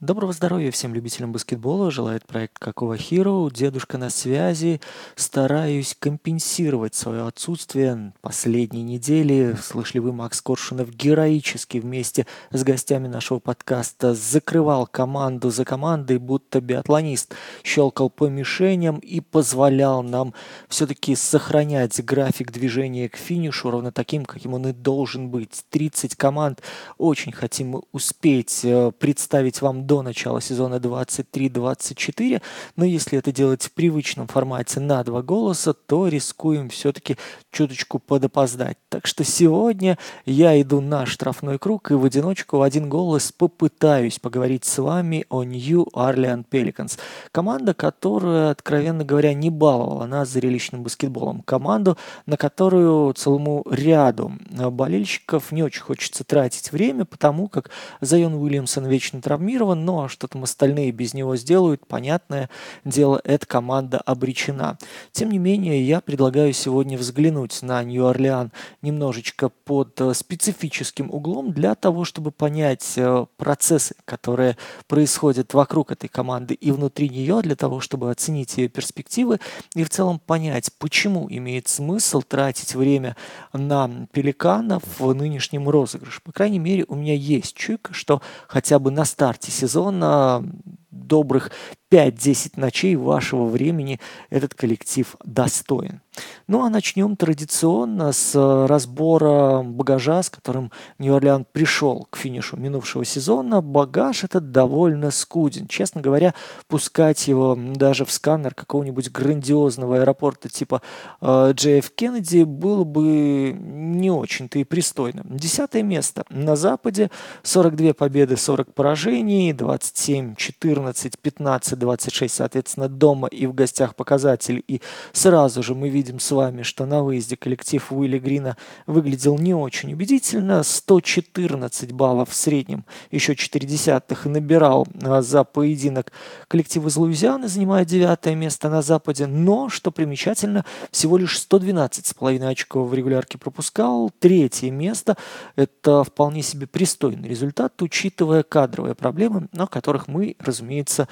Доброго здоровья всем любителям баскетбола, желает проект Какого Hero, дедушка на связи. Стараюсь компенсировать свое отсутствие последней недели. Слышали вы, Макс Коршунов героически вместе с гостями нашего подкаста закрывал команду за командой, будто биатлонист, щелкал по мишеням и позволял нам все-таки сохранять график движения к финишу ровно таким, каким он и должен быть. 30 команд. Очень хотим успеть э, представить вам до начала сезона 23-24, но если это делать в привычном формате на два голоса, то рискуем все-таки чуточку подопоздать. Так что сегодня я иду на штрафной круг и в одиночку в один голос попытаюсь поговорить с вами о New Orleans Pelicans. Команда, которая, откровенно говоря, не баловала нас зрелищным баскетболом. Команду, на которую целому ряду болельщиков не очень хочется тратить время, потому как Зайон Уильямсон вечно травмирован, а что там остальные без него сделают, понятное дело, эта команда обречена. Тем не менее, я предлагаю сегодня взглянуть на Нью-Орлеан немножечко под э, специфическим углом для того, чтобы понять э, процессы, которые происходят вокруг этой команды и внутри нее, для того, чтобы оценить ее перспективы и в целом понять, почему имеет смысл тратить время на пеликанов в нынешнем розыгрыше. По крайней мере, у меня есть чуйка, что хотя бы на старте сезона сезона добрых 5-10 ночей вашего времени этот коллектив достоин. Ну а начнем традиционно с э, разбора багажа, с которым Нью-Орлеан пришел к финишу минувшего сезона. Багаж этот довольно скуден. Честно говоря, пускать его даже в сканер какого-нибудь грандиозного аэропорта типа э, JF Кеннеди было бы не очень-то и пристойно. Десятое место на Западе, 42 победы, 40 поражений, 27, 14, 15, 26, соответственно, дома и в гостях показатель. И сразу же мы видим с вами, что на выезде коллектив Уилли Грина выглядел не очень убедительно. 114 баллов в среднем, еще 4 десятых набирал а, за поединок коллектив из Луизианы, занимая девятое место на Западе. Но, что примечательно, всего лишь 112,5 очков в регулярке пропускал. Третье место – это вполне себе пристойный результат, учитывая кадровые проблемы, о которых мы, разумеется, разумеется,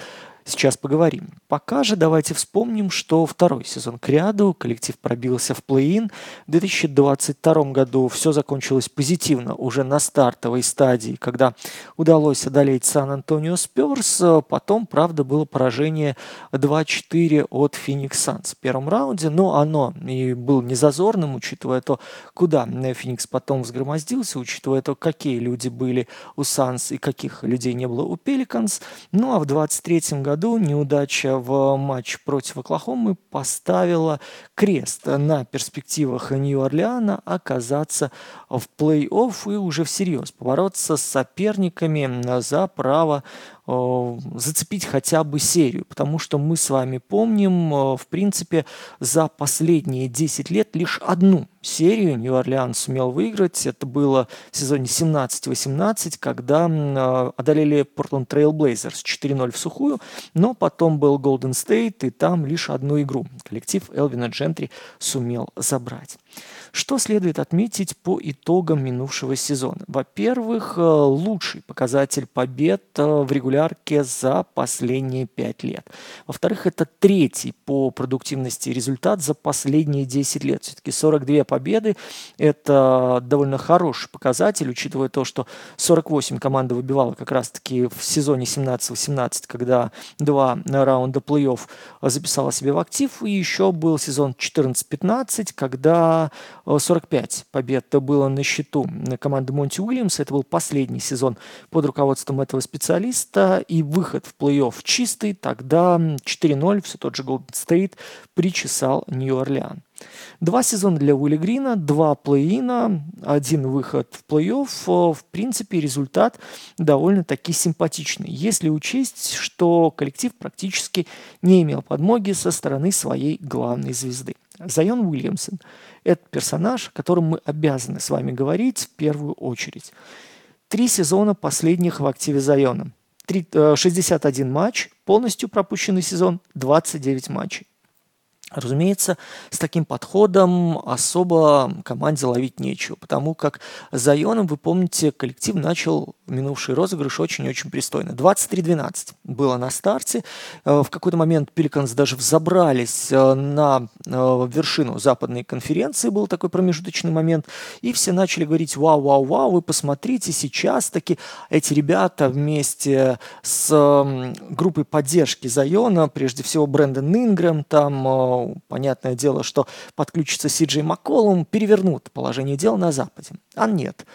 сейчас поговорим. Пока же давайте вспомним, что второй сезон к ряду коллектив пробился в плей-ин. В 2022 году все закончилось позитивно уже на стартовой стадии, когда удалось одолеть Сан-Антонио Сперс. Потом, правда, было поражение 2-4 от Феникс Санс в первом раунде, но оно и было незазорным, учитывая то, куда Феникс потом взгромоздился, учитывая то, какие люди были у Санс и каких людей не было у Пеликанс. Ну а в 2023 году году неудача в матче против Оклахомы поставила крест на перспективах Нью-Орлеана оказаться в плей-офф и уже всерьез побороться с соперниками за право зацепить хотя бы серию, потому что мы с вами помним, э, в принципе, за последние 10 лет лишь одну серию Нью-Орлеан сумел выиграть. Это было в сезоне 17-18, когда э, одолели Портленд Трейл Блейзерс 4-0 в сухую, но потом был Голден Стейт, и там лишь одну игру коллектив Элвина Джентри сумел забрать. Что следует отметить по итогам минувшего сезона? Во-первых, э, лучший показатель побед э, в регулярке за последние пять лет. Во-вторых, это третий по продуктивности результат за последние 10 лет. Все-таки 42 победы – это довольно хороший показатель, учитывая то, что 48 команда выбивала как раз-таки в сезоне 17-18, когда два раунда плей-офф записала себе в актив, и еще был сезон 14-15, когда 45 побед было на счету команды Монти Уильямса. Это был последний сезон под руководством этого специалиста. И выход в плей-офф чистый. Тогда 4-0 все тот же Голден Стейт причесал Нью-Орлеан. Два сезона для Уилли Грина, два плей-ина, один выход в плей-офф. В принципе, результат довольно-таки симпатичный, если учесть, что коллектив практически не имел подмоги со стороны своей главной звезды. Зайон Уильямсон – это персонаж, о котором мы обязаны с вами говорить в первую очередь. Три сезона последних в активе Зайона. 61 матч, полностью пропущенный сезон, 29 матчей. Разумеется, с таким подходом особо команде ловить нечего, потому как за Ионом, вы помните, коллектив начал минувший розыгрыш очень-очень пристойно. 23-12 было на старте. Э, в какой-то момент Пеликанс даже взобрались э, на э, вершину западной конференции, был такой промежуточный момент, и все начали говорить, вау-вау-вау, вы посмотрите, сейчас таки эти ребята вместе с группой поддержки Зайона, прежде всего Брэндон Ингрэм, там понятное дело, что подключится Си Джей Макколум, перевернут положение дел на Западе. А нет.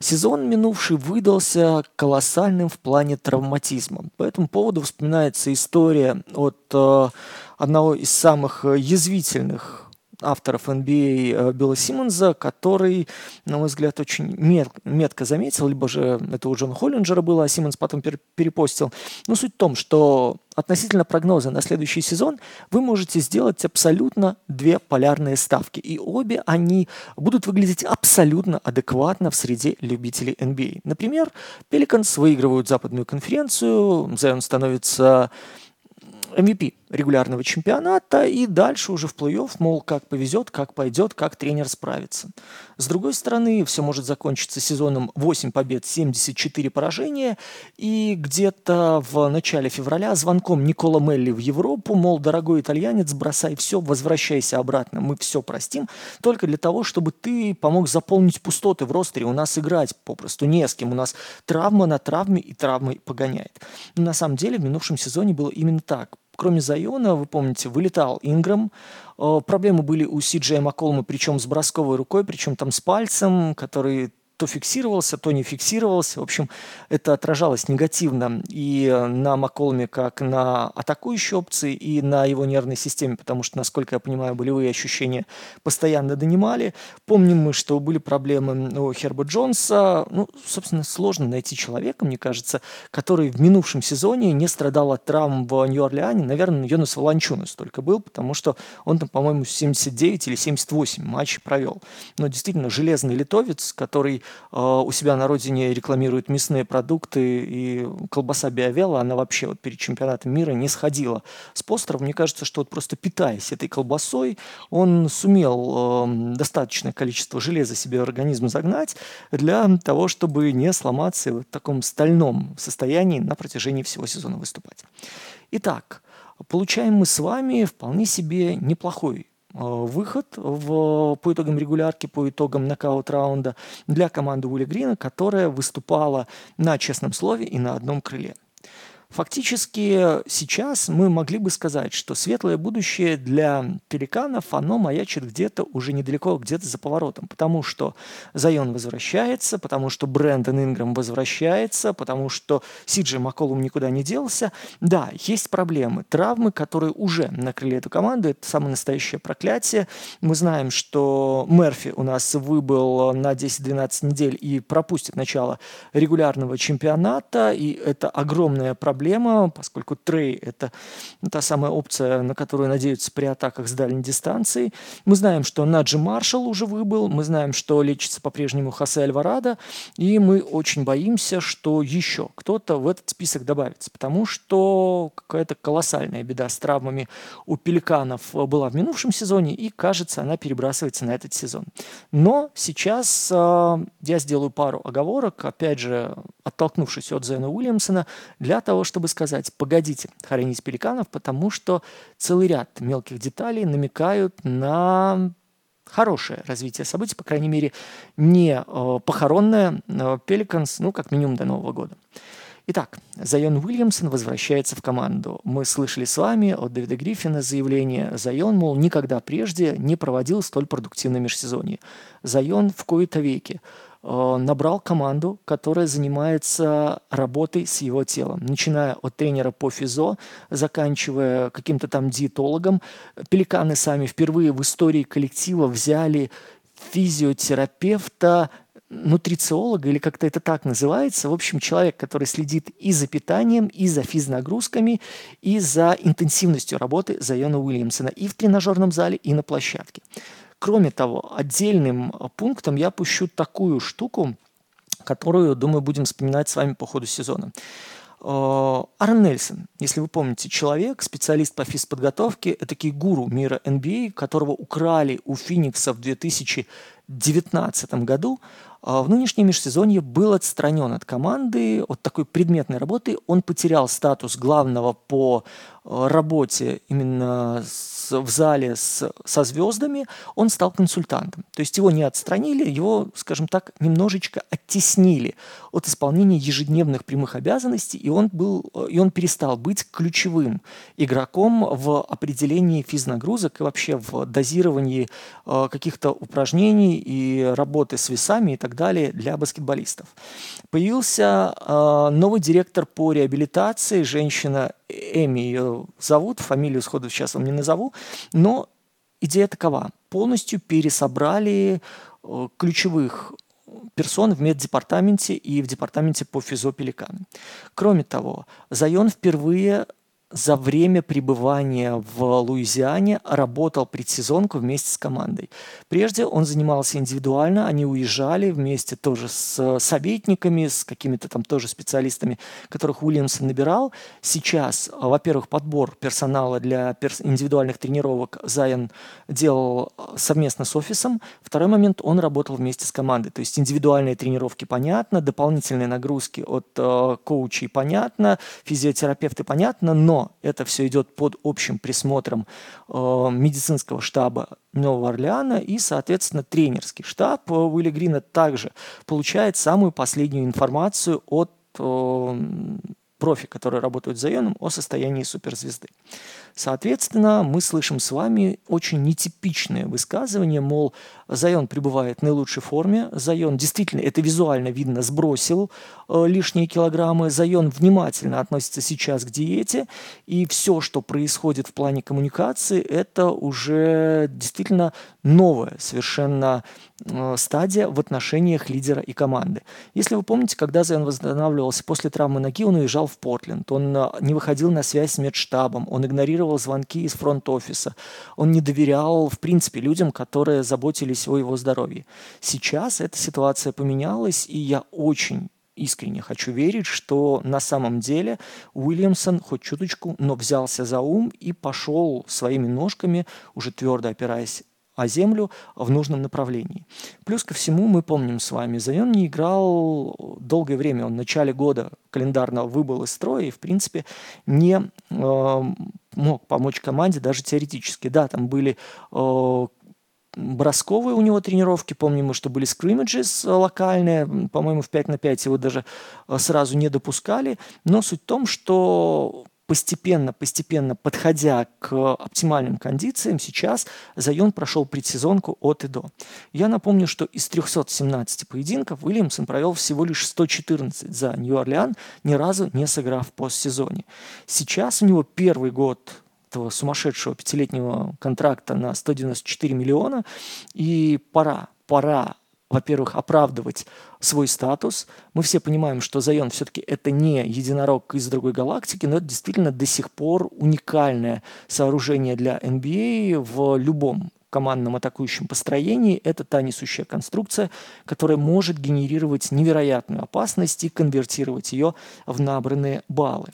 Сезон минувший выдался колоссальным в плане травматизма. По этому поводу вспоминается история от э, одного из самых язвительных авторов NBA э, Билла Симмонса, который, на мой взгляд, очень мет, метко заметил, либо же это у Джона Холлинджера было, а Симмонс потом пер, перепостил. Но суть в том, что относительно прогноза на следующий сезон вы можете сделать абсолютно две полярные ставки. И обе они будут выглядеть абсолютно адекватно в среде любителей NBA. Например, Пеликанс выигрывают западную конференцию, Зайон становится MVP регулярного чемпионата и дальше уже в плей-офф, мол, как повезет, как пойдет, как тренер справится. С другой стороны, все может закончиться сезоном 8 побед, 74 поражения, и где-то в начале февраля звонком Никола Мелли в Европу, мол, дорогой итальянец, бросай все, возвращайся обратно, мы все простим, только для того, чтобы ты помог заполнить пустоты в ростере, у нас играть попросту не с кем, у нас травма на травме и травмой погоняет. Но на самом деле в минувшем сезоне было именно так кроме Зайона, вы помните, вылетал Инграм. Э, проблемы были у Си Макколма, причем с бросковой рукой, причем там с пальцем, который то фиксировался, то не фиксировался. В общем, это отражалось негативно и на Макколме, как на атакующей опции, и на его нервной системе, потому что, насколько я понимаю, болевые ощущения постоянно донимали. Помним мы, что были проблемы у Херба Джонса. Ну, собственно, сложно найти человека, мне кажется, который в минувшем сезоне не страдал от травм в Нью-Орлеане. Наверное, Йонас Валанчунас только был, потому что он там, по-моему, 79 или 78 матчей провел. Но действительно, железный литовец, который у себя на родине рекламирует мясные продукты и колбаса Биовела, она вообще вот перед чемпионатом мира не сходила с постеров. Мне кажется, что вот просто питаясь этой колбасой, он сумел э, достаточное количество железа себе в организм загнать для того, чтобы не сломаться в таком стальном состоянии на протяжении всего сезона выступать. Итак, получаем мы с вами вполне себе неплохой Э, выход в, по итогам регулярки, по итогам нокаут-раунда для команды Уилли Грина, которая выступала на честном слове и на одном крыле. Фактически сейчас мы могли бы сказать, что светлое будущее для пеликанов, оно маячит где-то уже недалеко, где-то за поворотом, потому что Зайон возвращается, потому что Брэндон Инграм возвращается, потому что Сиджи Макколум никуда не делся. Да, есть проблемы, травмы, которые уже накрыли эту команду, это самое настоящее проклятие. Мы знаем, что Мерфи у нас выбыл на 10-12 недель и пропустит начало регулярного чемпионата, и это огромная проблема проблема, поскольку трей – это та самая опция, на которую надеются при атаках с дальней дистанции. Мы знаем, что Наджи Маршалл уже выбыл, мы знаем, что лечится по-прежнему Хосе Альварадо, и мы очень боимся, что еще кто-то в этот список добавится, потому что какая-то колоссальная беда с травмами у пеликанов была в минувшем сезоне, и, кажется, она перебрасывается на этот сезон. Но сейчас э, я сделаю пару оговорок, опять же, оттолкнувшись от Зена Уильямсона, для того, чтобы сказать, погодите хоронить пеликанов, потому что целый ряд мелких деталей намекают на хорошее развитие событий, по крайней мере, не э, похоронное э, Пеликанс, ну, как минимум до Нового года. Итак, Зайон Уильямсон возвращается в команду. Мы слышали с вами от Дэвида Гриффина заявление Зайон, мол, никогда прежде не проводил столь продуктивное межсезонье. Зайон в кои-то веке Э, набрал команду, которая занимается работой с его телом, начиная от тренера по физо, заканчивая каким-то там диетологом. Пеликаны сами впервые в истории коллектива взяли физиотерапевта, нутрициолога, или как-то это так называется. В общем, человек, который следит и за питанием, и за физнагрузками, и за интенсивностью работы Зайона Уильямсона и в тренажерном зале, и на площадке. Кроме того, отдельным пунктом я пущу такую штуку, которую, думаю, будем вспоминать с вами по ходу сезона. Аарон Нельсон, если вы помните, человек, специалист по физподготовке, это гуру мира NBA, которого украли у Феникса в 2019 году, а в нынешнем межсезонье был отстранен от команды, от такой предметной работы. Он потерял статус главного по работе именно с, в зале с, со звездами, он стал консультантом. То есть его не отстранили, его, скажем так, немножечко оттеснили от исполнения ежедневных прямых обязанностей, и он, был, и он перестал быть ключевым игроком в определении физнагрузок и вообще в дозировании э, каких-то упражнений и работы с весами и так далее для баскетболистов. Появился э, новый директор по реабилитации, женщина Эми ее зовут, фамилию сходу сейчас вам не назову, но идея такова. Полностью пересобрали э, ключевых персон в меддепартаменте и в департаменте по физопеликану. Кроме того, Зайон впервые за время пребывания в Луизиане работал предсезонку вместе с командой. Прежде он занимался индивидуально, они уезжали вместе тоже с советниками, с какими-то там тоже специалистами, которых Уильямсон набирал. Сейчас, во-первых, подбор персонала для перс- индивидуальных тренировок Зайон делал совместно с офисом. Второй момент, он работал вместе с командой. То есть индивидуальные тренировки понятно, дополнительные нагрузки от э, коучей понятно, физиотерапевты понятно, но это все идет под общим присмотром э, медицинского штаба Нового Орлеана и, соответственно, тренерский штаб э, Уилли Грина также получает самую последнюю информацию от э, профи, которые работают с Зайоном, о состоянии суперзвезды. Соответственно, мы слышим с вами очень нетипичное высказывание, мол, Зайон пребывает в наилучшей форме, Зайон действительно, это визуально видно, сбросил э, лишние килограммы, Зайон внимательно относится сейчас к диете, и все, что происходит в плане коммуникации, это уже действительно новая совершенно э, стадия в отношениях лидера и команды. Если вы помните, когда Зайон восстанавливался после травмы ноги, он уезжал в Портленд, он э, не выходил на связь с медштабом, он игнорировал игнорировал звонки из фронт-офиса. Он не доверял, в принципе, людям, которые заботились о его здоровье. Сейчас эта ситуация поменялась, и я очень искренне хочу верить, что на самом деле Уильямсон хоть чуточку, но взялся за ум и пошел своими ножками, уже твердо опираясь а Землю в нужном направлении. Плюс ко всему мы помним с вами, Зайон не играл долгое время, он в начале года календарно выбыл из строя и, в принципе, не э, мог помочь команде даже теоретически. Да, там были э, бросковые у него тренировки. Помним что были скриммиджи локальные, по-моему, в 5 на 5 его даже э, сразу не допускали. Но суть в том, что постепенно, постепенно подходя к оптимальным кондициям, сейчас Зайон прошел предсезонку от и до. Я напомню, что из 317 поединков Уильямсон провел всего лишь 114 за Нью-Орлеан, ни разу не сыграв в постсезоне. Сейчас у него первый год этого сумасшедшего пятилетнего контракта на 194 миллиона, и пора, пора во-первых, оправдывать свой статус. Мы все понимаем, что Зайон все-таки это не единорог из другой галактики, но это действительно до сих пор уникальное сооружение для NBA в любом командном атакующем построении. Это та несущая конструкция, которая может генерировать невероятную опасность и конвертировать ее в набранные баллы.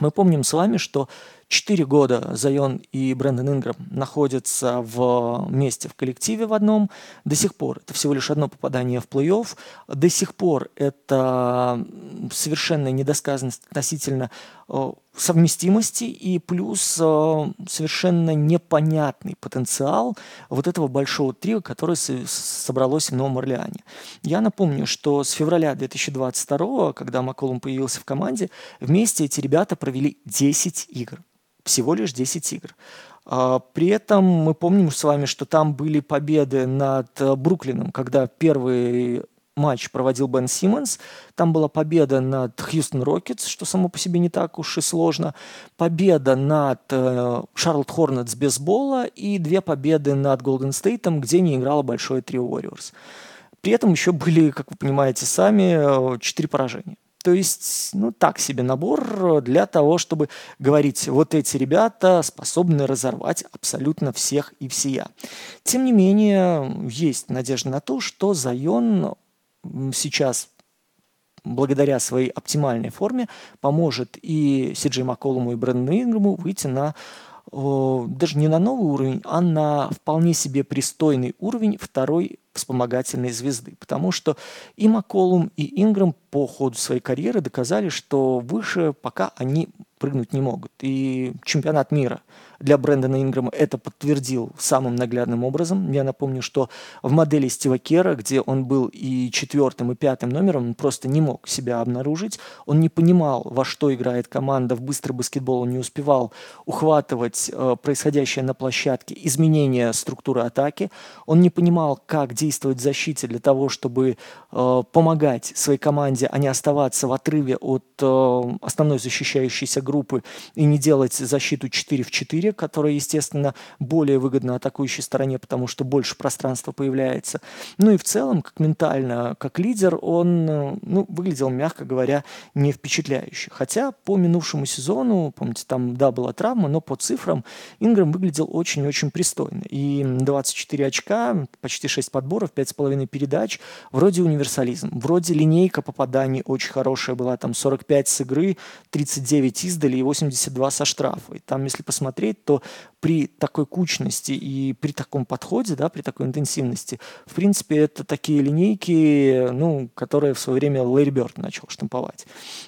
Мы помним с вами, что Четыре года Зайон и Брэндон Инграм находятся вместе в коллективе в одном. До сих пор это всего лишь одно попадание в плей-офф. До сих пор это совершенная недосказанность относительно э, совместимости и плюс э, совершенно непонятный потенциал вот этого большого трио, которое собралось в Новом Орлеане. Я напомню, что с февраля 2022, когда Макколум появился в команде, вместе эти ребята провели 10 игр всего лишь 10 игр. А, при этом мы помним с вами, что там были победы над э, Бруклином, когда первый матч проводил Бен Симмонс. Там была победа над Хьюстон Рокетс, что само по себе не так уж и сложно. Победа над э, Шарлотт Хорнетс без Болла и две победы над Голден Стейтом, где не играло большое трио Warriors. При этом еще были, как вы понимаете сами, э, четыре поражения. То есть, ну, так себе набор для того, чтобы говорить, вот эти ребята способны разорвать абсолютно всех и всея. Тем не менее, есть надежда на то, что Зайон сейчас благодаря своей оптимальной форме поможет и Сиджей Макколуму, и Брэндону Инграму выйти на даже не на новый уровень, а на вполне себе пристойный уровень второй вспомогательной звезды. Потому что и Макколум, и Инграм по ходу своей карьеры доказали, что выше пока они прыгнуть не могут. И чемпионат мира для Брэндона Инграма это подтвердил самым наглядным образом. Я напомню, что в модели Стива Кера, где он был и четвертым, и пятым номером, он просто не мог себя обнаружить. Он не понимал, во что играет команда в быстрый баскетбол, он не успевал ухватывать э, происходящее на площадке, изменения структуры атаки. Он не понимал, как действовать в защите для того, чтобы э, помогать своей команде, а не оставаться в отрыве от э, основной защищающейся группы и не делать защиту 4 в 4, которая, естественно, более выгодна атакующей стороне, потому что больше пространства появляется. Ну и в целом, как ментально, как лидер, он ну, выглядел, мягко говоря, не впечатляюще. Хотя по минувшему сезону, помните, там, да, была травма, но по цифрам Инграм выглядел очень-очень пристойно. И 24 очка, почти 6 подборов, 5,5 передач, вроде универсализм, вроде линейка попаданий очень хорошая была, там 45 с игры, 39 издали и 82 со штрафа. Там, если посмотреть, то при такой кучности и при таком подходе, да, при такой интенсивности, в принципе, это такие линейки, ну, которые в свое время Лэри Бёрд начал штамповать.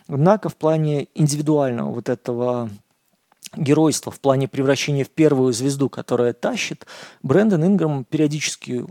Однако в плане индивидуального вот этого геройства в плане превращения в первую звезду, которая тащит, Брэндон Инграм периодически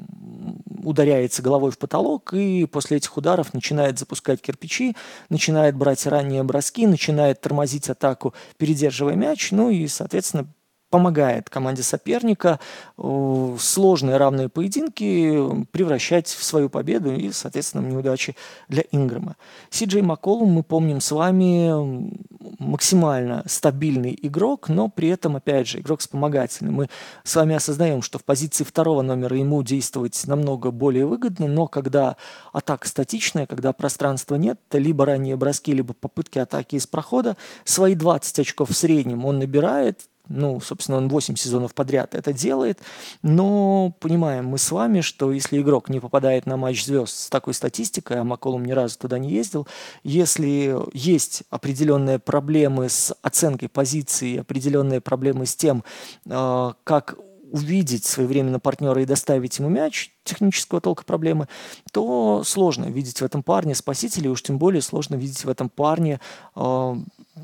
ударяется головой в потолок и после этих ударов начинает запускать кирпичи, начинает брать ранние броски, начинает тормозить атаку, передерживая мяч, ну и, соответственно, помогает команде соперника э, сложные равные поединки превращать в свою победу и, соответственно, в неудачи для Инграма. Си Джей Макколум, мы помним с вами, максимально стабильный игрок, но при этом, опять же, игрок вспомогательный. Мы с вами осознаем, что в позиции второго номера ему действовать намного более выгодно, но когда атака статичная, когда пространства нет, либо ранние броски, либо попытки атаки из прохода, свои 20 очков в среднем он набирает, ну, собственно, он 8 сезонов подряд это делает, но понимаем мы с вами, что если игрок не попадает на матч звезд с такой статистикой, а Маколум ни разу туда не ездил, если есть определенные проблемы с оценкой позиции, определенные проблемы с тем, а, как увидеть своевременно партнера и доставить ему мяч, технического толка проблемы, то сложно видеть в этом парне спасителя, и уж тем более сложно видеть в этом парне э,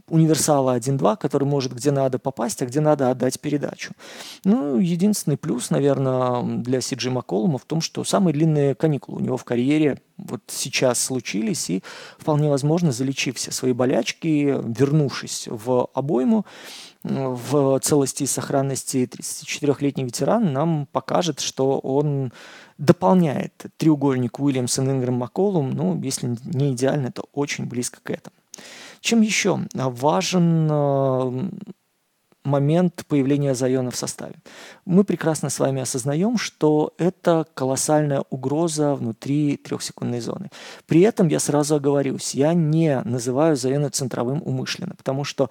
универсала 1-2, который может где надо попасть, а где надо отдать передачу. Ну, единственный плюс, наверное, для Сиджи Макколума в том, что самые длинные каникулы у него в карьере вот сейчас случились, и вполне возможно, залечив все свои болячки, вернувшись в обойму, в целости и сохранности 34-летний ветеран нам покажет, что он дополняет треугольник Уильямсон, Ингрэм, Макколум, ну, если не идеально, то очень близко к этому. Чем еще важен э, момент появления Зайона в составе. Мы прекрасно с вами осознаем, что это колоссальная угроза внутри трехсекундной зоны. При этом я сразу оговорюсь, я не называю Зайона центровым умышленно, потому что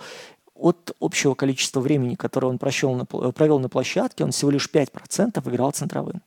от общего количества времени, которое он прощел на, провел на площадке, он всего лишь 5% играл центровым.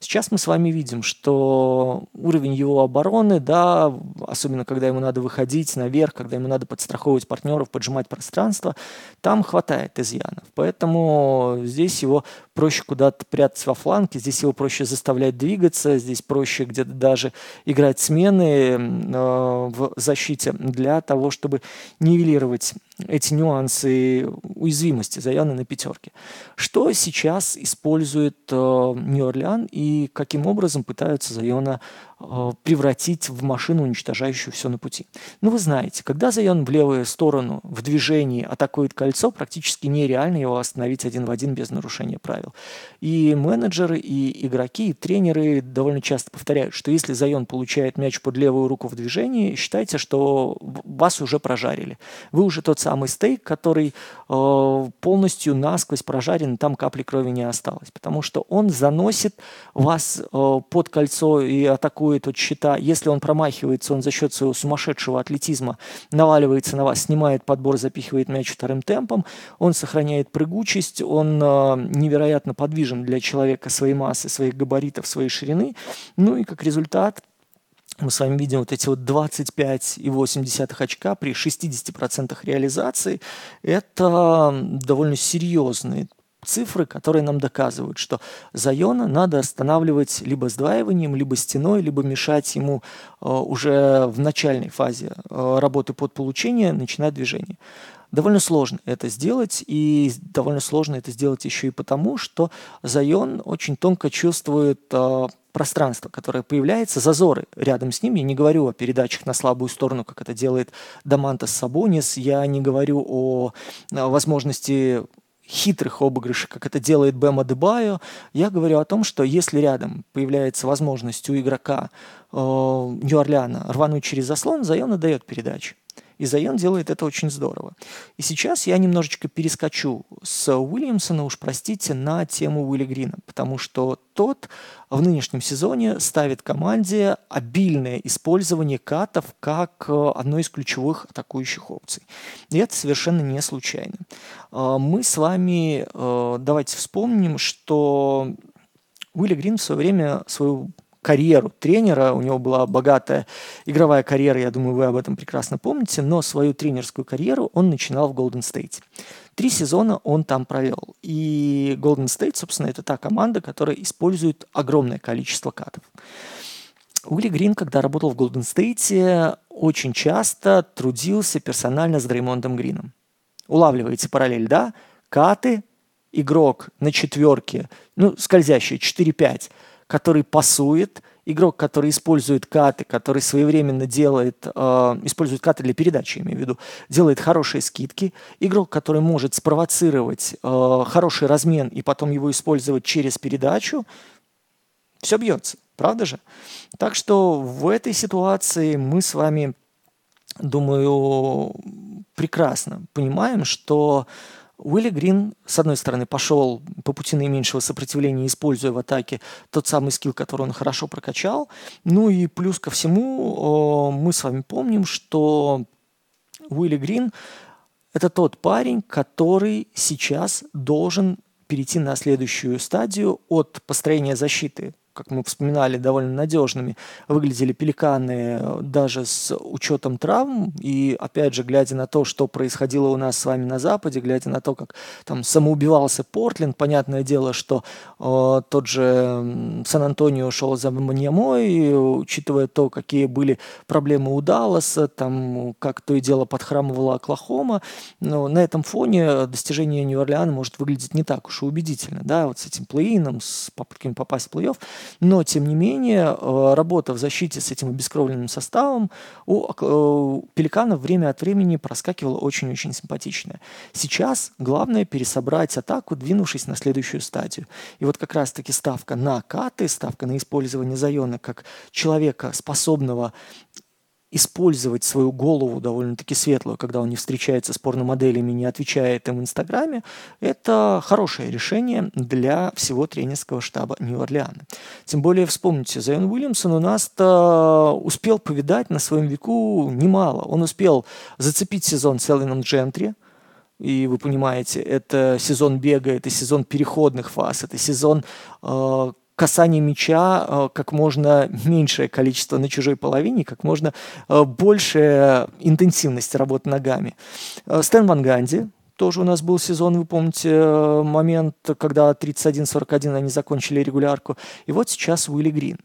Сейчас мы с вами видим, что уровень его обороны, да, особенно когда ему надо выходить наверх, когда ему надо подстраховывать партнеров, поджимать пространство, там хватает изъянов. Поэтому здесь его проще куда-то прятать во фланге, здесь его проще заставлять двигаться, здесь проще где-то даже играть смены э, в защите для того, чтобы нивелировать эти нюансы уязвимости Заяна на пятерке. Что сейчас использует э, Нью-Орлеан и каким образом пытаются Зайона Э, превратить в машину, уничтожающую все на пути. Ну, вы знаете, когда Зайон в левую сторону в движении атакует кольцо, практически нереально его остановить один в один без нарушения правил. И менеджеры, и игроки, и тренеры довольно часто повторяют, что если Зайон получает мяч под левую руку в движении, считайте, что вас уже прожарили. Вы уже тот самый стейк, который э, полностью насквозь прожарен, там капли крови не осталось. Потому что он заносит вас э, под кольцо и атакует от щита. Если он промахивается, он за счет своего сумасшедшего атлетизма наваливается на вас, снимает подбор, запихивает мяч вторым темпом. Он сохраняет прыгучесть, он э, невероятно подвижен для человека своей массы, своих габаритов, своей ширины. Ну и как результат мы с вами видим вот эти вот 25,8 очка при 60% реализации. Это довольно серьезные цифры, которые нам доказывают, что Зайона надо останавливать либо сдваиванием, либо стеной, либо мешать ему э, уже в начальной фазе э, работы под получение начинать движение. Довольно сложно это сделать, и довольно сложно это сделать еще и потому, что Зайон очень тонко чувствует э, пространство, которое появляется, зазоры рядом с ним. Я не говорю о передачах на слабую сторону, как это делает Дамантас Сабонис. Я не говорю о, о возможности хитрых обыгрышей, как это делает Бема Дебайо, я говорю о том, что если рядом появляется возможность у игрока э, Нью-Орлеана рвануть через заслон, Зайон дает передачу. И Зайон делает это очень здорово. И сейчас я немножечко перескочу с Уильямсона, уж простите, на тему Уилли Грина, потому что тот в нынешнем сезоне ставит команде обильное использование катов как э, одной из ключевых атакующих опций. И это совершенно не случайно. Э, мы с вами э, давайте вспомним, что Уилли Грин в свое время свою карьеру тренера. У него была богатая игровая карьера, я думаю, вы об этом прекрасно помните, но свою тренерскую карьеру он начинал в Golden State. Три сезона он там провел. И Golden State, собственно, это та команда, которая использует огромное количество катов. Уилли Грин, когда работал в Golden State, очень часто трудился персонально с Дреймондом Грином. Улавливаете параллель, да? Каты, игрок на четверке, ну, скользящие, 4-5, который пасует, игрок, который использует каты, который своевременно делает, э, использует каты для передачи, имею в виду, делает хорошие скидки, игрок, который может спровоцировать э, хороший размен и потом его использовать через передачу, все бьется, правда же? Так что в этой ситуации мы с вами, думаю, прекрасно понимаем, что Уилли Грин, с одной стороны, пошел по пути наименьшего сопротивления, используя в атаке тот самый скилл, который он хорошо прокачал. Ну и плюс ко всему, мы с вами помним, что Уилли Грин – это тот парень, который сейчас должен перейти на следующую стадию от построения защиты как мы вспоминали, довольно надежными выглядели пеликаны э, даже с учетом травм. И опять же, глядя на то, что происходило у нас с вами на Западе, глядя на то, как там самоубивался Портленд, понятное дело, что э, тот же Сан-Антонио шел за Маньямой, учитывая то, какие были проблемы у Далласа, там, как то и дело подхрамывала Оклахома, но на этом фоне достижение Нью-Орлеана может выглядеть не так уж и убедительно, да, вот с этим плей-ином, с попытками попасть в плей-офф. Но, тем не менее, э, работа в защите с этим обескровленным составом у э, Пеликанов время от времени проскакивала очень-очень симпатичная. Сейчас главное пересобрать атаку, двинувшись на следующую стадию. И вот как раз-таки ставка на каты, ставка на использование Зайона как человека, способного использовать свою голову довольно-таки светлую, когда он не встречается с порномоделями, не отвечает им в Инстаграме, это хорошее решение для всего тренерского штаба Нью-Орлеана. Тем более, вспомните, Зайон Уильямсон у нас-то успел повидать на своем веку немало. Он успел зацепить сезон с Элленом Джентри, и вы понимаете, это сезон бега, это сезон переходных фаз, это сезон э, касание мяча э, как можно меньшее количество на чужой половине, как можно э, большая интенсивность работы ногами. Э, Стэн Ван Ганди, тоже у нас был сезон, вы помните, момент, когда 31-41 они закончили регулярку. И вот сейчас Уилли Грин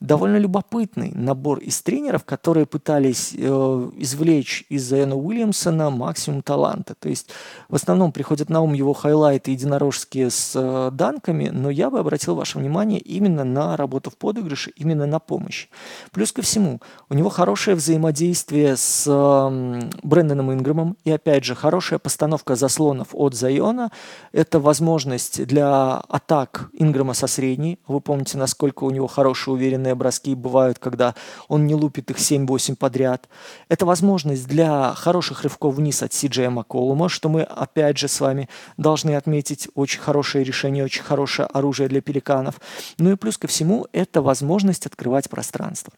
довольно любопытный набор из тренеров, которые пытались э, извлечь из Зайона Уильямсона максимум таланта. То есть в основном приходят на ум его хайлайты единорожские с э, данками, но я бы обратил ваше внимание именно на работу в подыгрыше, именно на помощь. Плюс ко всему, у него хорошее взаимодействие с э, Брэндоном Инграмом и, опять же, хорошая постановка заслонов от Зайона. Это возможность для атак Инграма со средней. Вы помните, насколько у него хорошая уверенная длинные броски бывают, когда он не лупит их 7-8 подряд. Это возможность для хороших рывков вниз от Сиджея Макколума, что мы опять же с вами должны отметить очень хорошее решение, очень хорошее оружие для пеликанов. Ну и плюс ко всему, это возможность открывать пространство.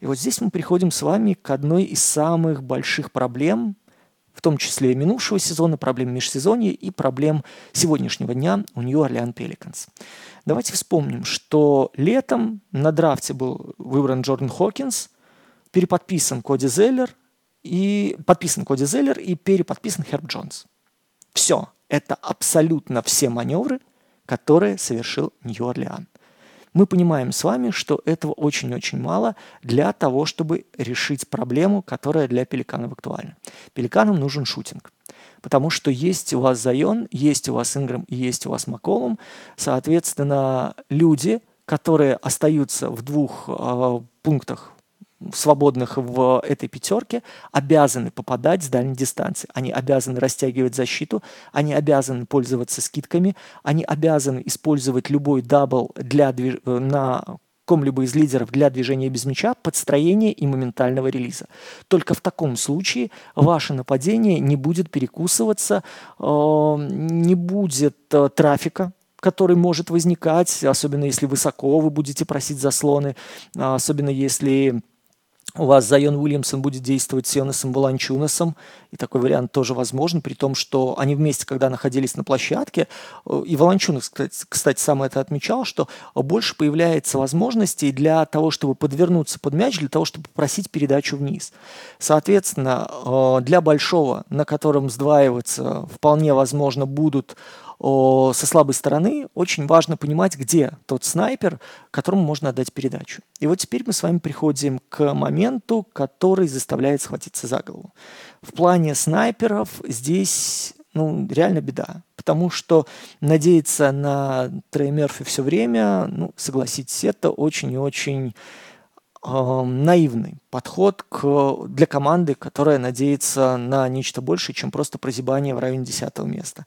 И вот здесь мы приходим с вами к одной из самых больших проблем, том числе минувшего сезона, проблем межсезонья и проблем сегодняшнего дня у Нью-Орлеан Пеликанс. Давайте вспомним, что летом на драфте был выбран Джордан Хокинс, переподписан Коди Зеллер и подписан Коди Зеллер и переподписан Херб Джонс. Все. Это абсолютно все маневры, которые совершил Нью-Орлеан. Мы понимаем с вами, что этого очень-очень мало для того, чтобы решить проблему, которая для пеликанов актуальна. Пеликанам нужен шутинг. Потому что есть у вас Зайон, есть у вас Инграм и есть у вас Маколум. Соответственно, люди, которые остаются в двух э, пунктах свободных в этой пятерке обязаны попадать с дальней дистанции. Они обязаны растягивать защиту, они обязаны пользоваться скидками, они обязаны использовать любой double для движ... на ком-либо из лидеров для движения без мяча, под строения и моментального релиза. Только в таком случае ваше нападение не будет перекусываться, э, не будет э, трафика, который может возникать, особенно если высоко вы будете просить заслоны, особенно если у вас Зайон Уильямсон будет действовать с Йонасом Воланчунасом, и такой вариант тоже возможен, при том, что они вместе, когда находились на площадке, э, и Воланчунас, кстати, кстати, сам это отмечал, что больше появляется возможностей для того, чтобы подвернуться под мяч, для того, чтобы попросить передачу вниз. Соответственно, э, для большого, на котором сдваиваться вполне возможно будут со слабой стороны очень важно понимать, где тот снайпер, которому можно отдать передачу. И вот теперь мы с вами приходим к моменту, который заставляет схватиться за голову. В плане снайперов здесь ну, реально беда. Потому что надеяться на Трей Мерфи все время, ну, согласитесь, это очень и очень наивный подход к, для команды, которая надеется на нечто большее, чем просто прозябание в районе 10 места.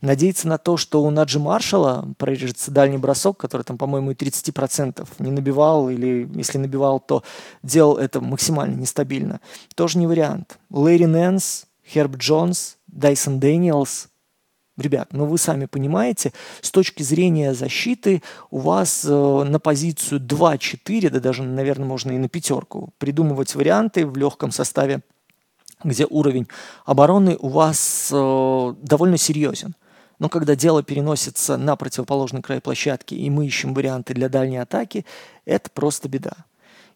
Надеяться на то, что у Наджи Маршала прорежется дальний бросок, который там, по-моему, и 30% не набивал, или если набивал, то делал это максимально нестабильно. Тоже не вариант. Лэри Нэнс, Херб Джонс, Дайсон Дэниелс – Ребят, ну вы сами понимаете, с точки зрения защиты у вас э, на позицию 2-4, да даже, наверное, можно и на пятерку, придумывать варианты в легком составе, где уровень обороны у вас э, довольно серьезен. Но когда дело переносится на противоположный край площадки, и мы ищем варианты для дальней атаки, это просто беда.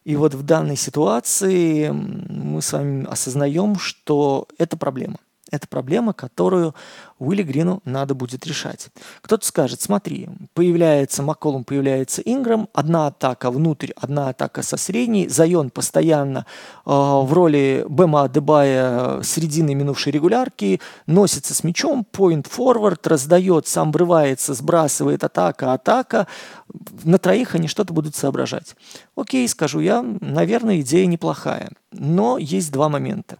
И вот в данной ситуации мы с вами осознаем, что это проблема. Это проблема, которую Уилли Грину надо будет решать. Кто-то скажет, смотри, появляется Макколум, появляется Инграм, одна атака внутрь, одна атака со средней, Зайон постоянно э, в роли Бема Адебая средины минувшей регулярки, носится с мячом, point forward, раздает, сам врывается, сбрасывает атака, атака, на троих они что-то будут соображать. Окей, скажу я, наверное, идея неплохая, но есть два момента.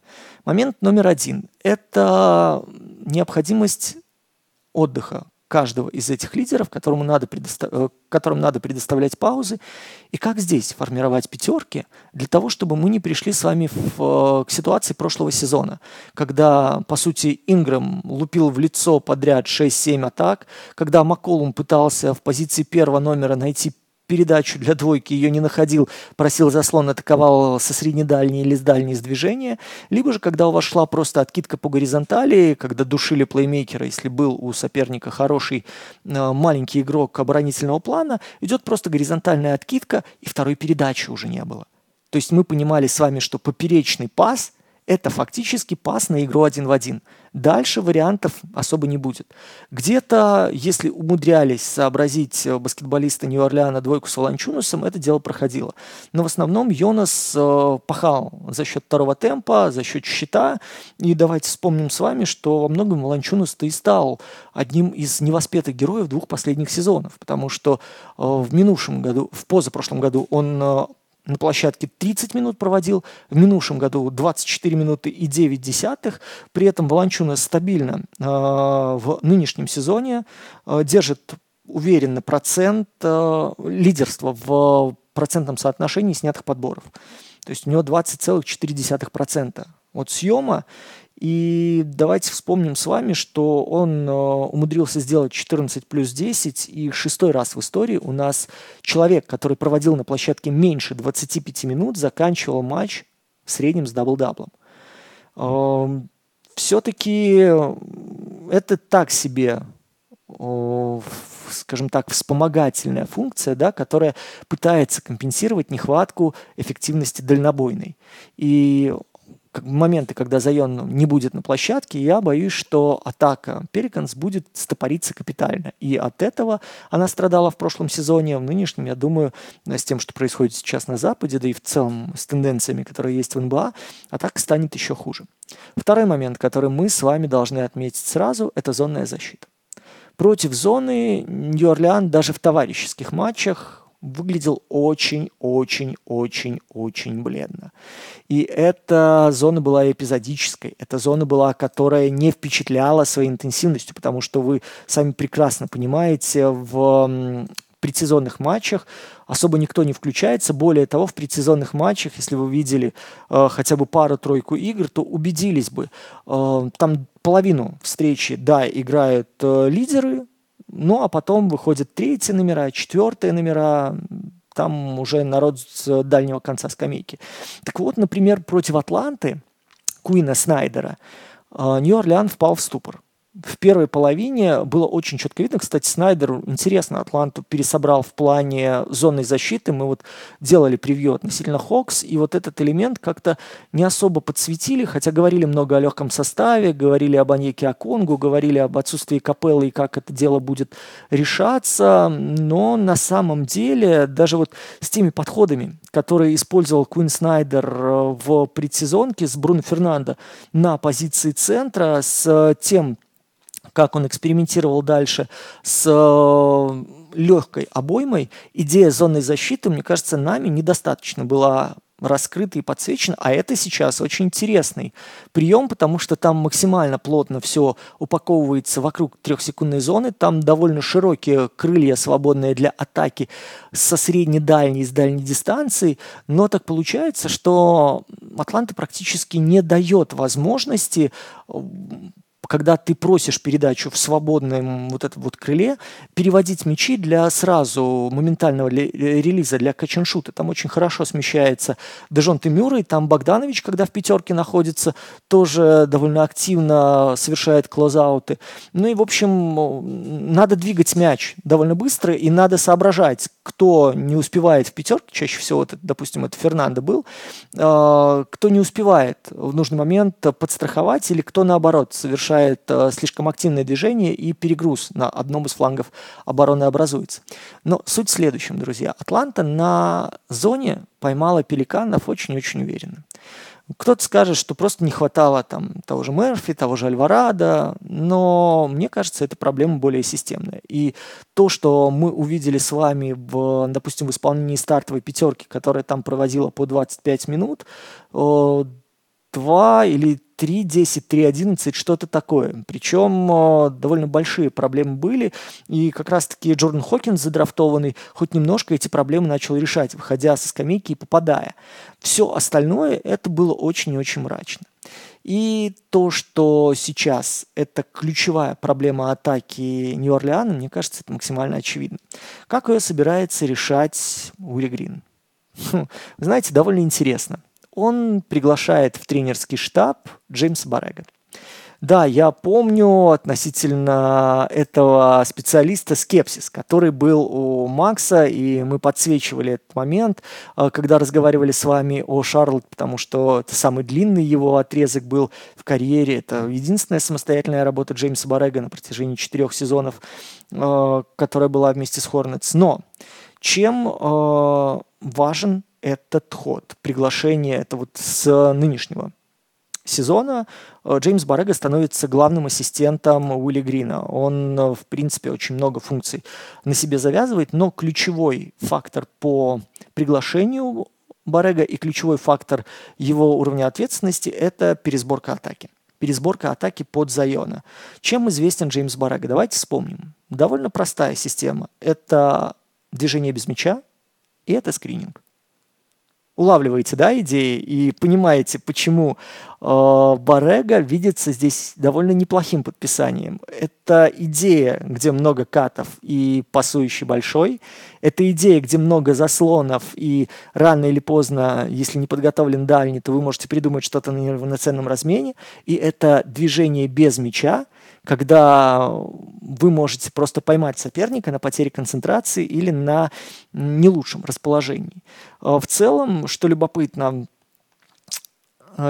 Момент номер один – это необходимость отдыха каждого из этих лидеров, которому надо предостав... Э, которым надо предоставлять паузы, и как здесь формировать пятерки для того, чтобы мы не пришли с вами в, э, к ситуации прошлого сезона, когда, по сути, Ингрэм лупил в лицо подряд 6-7 атак, когда Макколум пытался в позиции первого номера найти передачу для двойки, ее не находил, просил заслон, атаковал со среднедальней или с дальней с движения, либо же, когда у вас шла просто откидка по горизонтали, когда душили плеймейкера, если был у соперника хороший э, маленький игрок оборонительного плана, идет просто горизонтальная откидка, и второй передачи уже не было. То есть мы понимали с вами, что поперечный пас – это фактически пас на игру один в один. Дальше вариантов особо не будет. Где-то, если умудрялись сообразить э, баскетболисты Нью-Орлеана двойку с Воланчунусом, это дело проходило. Но в основном Йонас э, пахал за счет второго темпа, за счет щита. И давайте вспомним с вами, что во многом Воланчунус-то и стал одним из невоспетых героев двух последних сезонов. Потому что э, в минувшем году, в позапрошлом году он э, на площадке 30 минут проводил, в минувшем году 24 минуты и 9 десятых. При этом Волончуна стабильно э, в нынешнем сезоне э, держит уверенно процент э, лидерства в процентном соотношении снятых подборов. То есть у него 20,4% от съема и давайте вспомним с вами, что он э, умудрился сделать 14 плюс 10, и шестой раз в истории у нас человек, который проводил на площадке меньше 25 минут, заканчивал матч в среднем с дабл-даблом. Эм, Все-таки это так себе скажем так, вспомогательная функция, да, которая пытается компенсировать нехватку эффективности дальнобойной. И моменты, когда Зайон не будет на площадке, я боюсь, что атака Пеликанс будет стопориться капитально. И от этого она страдала в прошлом сезоне, в нынешнем, я думаю, с тем, что происходит сейчас на Западе, да и в целом с тенденциями, которые есть в НБА, атака станет еще хуже. Второй момент, который мы с вами должны отметить сразу, это зонная защита. Против зоны Нью-Орлеан даже в товарищеских матчах выглядел очень-очень-очень-очень бледно. И эта зона была эпизодической. Эта зона была, которая не впечатляла своей интенсивностью, потому что вы сами прекрасно понимаете, в предсезонных матчах особо никто не включается. Более того, в предсезонных матчах, если вы видели э, хотя бы пару-тройку игр, то убедились бы, э, там половину встречи, да, играют э, лидеры, ну, а потом выходят третьи номера, четвертые номера, там уже народ с дальнего конца скамейки. Так вот, например, против Атланты, Куина Снайдера, э, Нью-Орлеан впал в ступор в первой половине было очень четко видно. Кстати, Снайдер интересно Атланту пересобрал в плане зонной защиты. Мы вот делали превью относительно Хокс, и вот этот элемент как-то не особо подсветили, хотя говорили много о легком составе, говорили об Аньеке Аконгу, говорили об отсутствии капеллы и как это дело будет решаться, но на самом деле даже вот с теми подходами, которые использовал Куин Снайдер э, в предсезонке с Бруно Фернандо на позиции центра, с тем как он экспериментировал дальше с э, легкой обоймой, идея зонной защиты, мне кажется, нами недостаточно была раскрыта и подсвечена, а это сейчас очень интересный прием, потому что там максимально плотно все упаковывается вокруг трехсекундной зоны, там довольно широкие крылья, свободные для атаки со средней дальней и с дальней дистанции, но так получается, что Атланта практически не дает возможности когда ты просишь передачу в свободном вот этом вот крыле, переводить мячи для сразу моментального релиза, для качаншута. Там очень хорошо смещается Дежон Мюррей, там Богданович, когда в пятерке находится, тоже довольно активно совершает клозауты. Ну и, в общем, надо двигать мяч довольно быстро, и надо соображать, кто не успевает в пятерке, чаще всего, это, допустим, это Фернандо был, э, кто не успевает в нужный момент подстраховать, или кто, наоборот, совершает совершает э, слишком активное движение и перегруз на одном из флангов обороны образуется. Но суть в следующем, друзья. Атланта на зоне поймала пеликанов очень-очень уверенно. Кто-то скажет, что просто не хватало там того же Мерфи, того же Альварадо, но мне кажется, эта проблема более системная. И то, что мы увидели с вами, в, допустим, в исполнении стартовой пятерки, которая там проводила по 25 минут, 2 или 3.10, 3.11, что-то такое. Причем э, довольно большие проблемы были, и как раз-таки Джордан Хокинс, задрафтованный, хоть немножко эти проблемы начал решать, выходя со скамейки и попадая. Все остальное это было очень и очень мрачно. И то, что сейчас это ключевая проблема атаки Нью-Орлеана, мне кажется, это максимально очевидно. Как ее собирается решать Уилли Грин? Вы знаете, довольно интересно он приглашает в тренерский штаб Джеймса Баррега. Да, я помню относительно этого специалиста скепсис, который был у Макса, и мы подсвечивали этот момент, э, когда разговаривали с вами о Шарлотт, потому что это самый длинный его отрезок был в карьере. Это единственная самостоятельная работа Джеймса Баррега на протяжении четырех сезонов, э, которая была вместе с Хорнетс. Но чем э, важен этот ход, приглашение, это вот с нынешнего сезона э, Джеймс Баррега становится главным ассистентом Уилли Грина. Он, э, в принципе, очень много функций на себе завязывает, но ключевой фактор по приглашению Баррега и ключевой фактор его уровня ответственности – это пересборка атаки. Пересборка атаки под Зайона. Чем известен Джеймс Баррега? Давайте вспомним. Довольно простая система. Это движение без мяча и это скрининг. Улавливаете, да, идеи и понимаете, почему э, Барега видится здесь довольно неплохим подписанием. Это идея, где много катов и пасующий большой. Это идея, где много заслонов и рано или поздно, если не подготовлен дальний, то вы можете придумать что-то на неравноценном размене. И это движение без мяча, когда вы можете просто поймать соперника на потере концентрации или на не лучшем расположении. А в целом, что любопытно,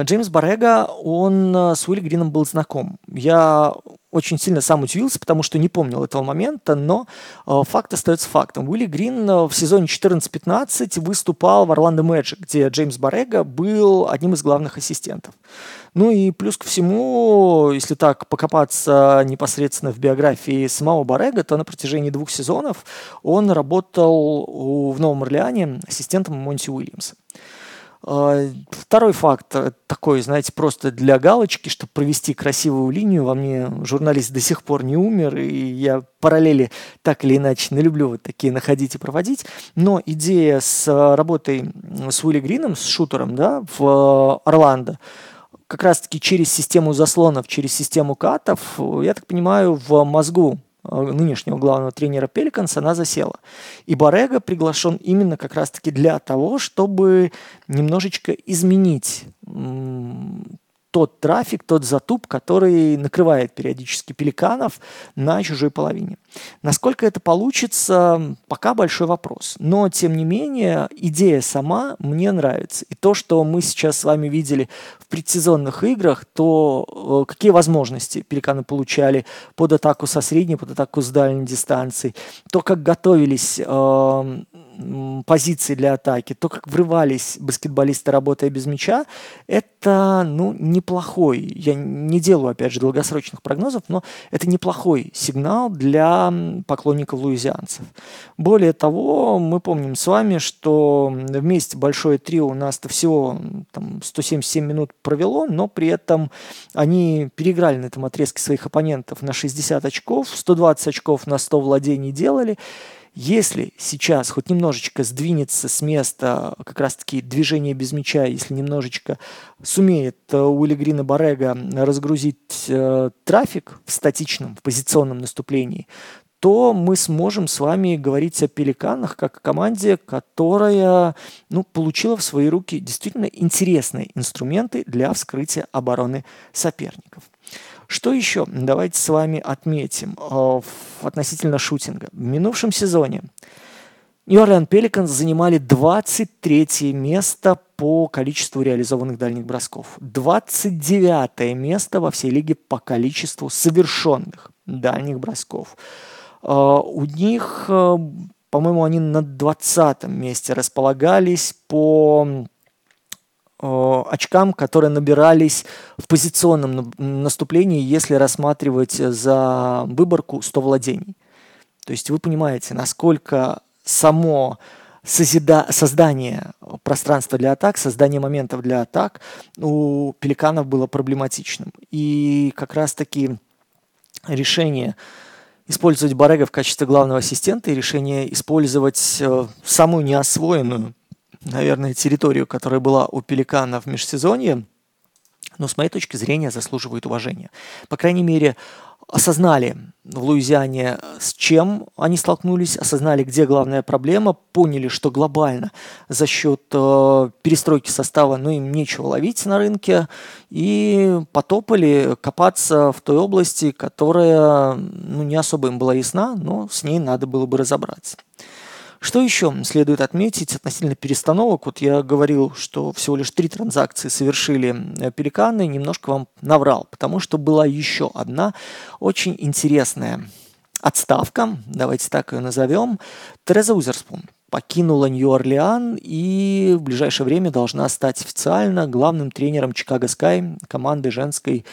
Джеймс Барега, он э, с Уилли Грином был знаком. Я очень сильно сам удивился, потому что не помнил этого момента, но э, факт остается фактом. Уилли Грин э, в сезоне 14-15 выступал в Орландо Мэджик, где Джеймс Барега был одним из главных ассистентов. Ну и плюс ко всему, если так покопаться непосредственно в биографии самого Барега, то на протяжении двух сезонов он работал в Новом Орлеане ассистентом Монти Уильямса. А, второй факт э, такой, знаете, просто для галочки, чтобы провести красивую линию. Во мне журналист до сих пор не умер, и я параллели так или иначе не люблю вот такие находить и проводить. Но идея с работой с Уилли Грином, с шутером, да, в э, Орландо, как раз-таки через систему заслонов, через систему катов, я так понимаю, в мозгу Э, нынешнего главного тренера Пеликанс, она засела. И Барега приглашен именно как раз-таки для того, чтобы немножечко изменить тот трафик, тот затуп, который накрывает периодически пеликанов на чужой половине. Насколько это получится, пока большой вопрос. Но, тем не менее, идея сама мне нравится. И то, что мы сейчас с вами видели в предсезонных играх, то э, какие возможности пеликаны получали под атаку со средней, под атаку с дальней дистанции, то, как готовились э, позиции для атаки, то, как врывались баскетболисты, работая без мяча, это, ну, неплохой. Я не делаю, опять же, долгосрочных прогнозов, но это неплохой сигнал для поклонников луизианцев. Более того, мы помним с вами, что вместе большое трио у нас-то всего там, 177 минут провело, но при этом они переиграли на этом отрезке своих оппонентов на 60 очков, 120 очков на 100 владений делали. Если сейчас хоть немножечко сдвинется с места как раз-таки движение без мяча, если немножечко сумеет э, Уилли Грина Барега разгрузить э, трафик в статичном, в позиционном наступлении, то мы сможем с вами говорить о Пеликанах как о команде, которая ну, получила в свои руки действительно интересные инструменты для вскрытия обороны соперников. Что еще? Давайте с вами отметим э, относительно шутинга. В минувшем сезоне New Orleans Pelicans занимали 23 место по количеству реализованных дальних бросков. 29 место во всей лиге по количеству совершенных дальних бросков. Э, у них, э, по-моему, они на 20 месте располагались по очкам, которые набирались в позиционном наступлении, если рассматривать за выборку 100 владений. То есть вы понимаете, насколько само созида... создание пространства для атак, создание моментов для атак у пеликанов было проблематичным. И как раз-таки решение использовать Барега в качестве главного ассистента и решение использовать э, самую неосвоенную наверное, территорию, которая была у Пеликана в межсезонье, но с моей точки зрения заслуживает уважения. По крайней мере, осознали в Луизиане, с чем они столкнулись, осознали, где главная проблема, поняли, что глобально за счет э, перестройки состава ну, им нечего ловить на рынке, и потопали копаться в той области, которая ну, не особо им была ясна, но с ней надо было бы разобраться. Что еще следует отметить относительно перестановок? Вот я говорил, что всего лишь три транзакции совершили э, пеликаны, немножко вам наврал, потому что была еще одна очень интересная отставка, давайте так ее назовем. Тереза Узерспун покинула Нью-Орлеан и в ближайшее время должна стать официально главным тренером Чикаго Скай, команды женской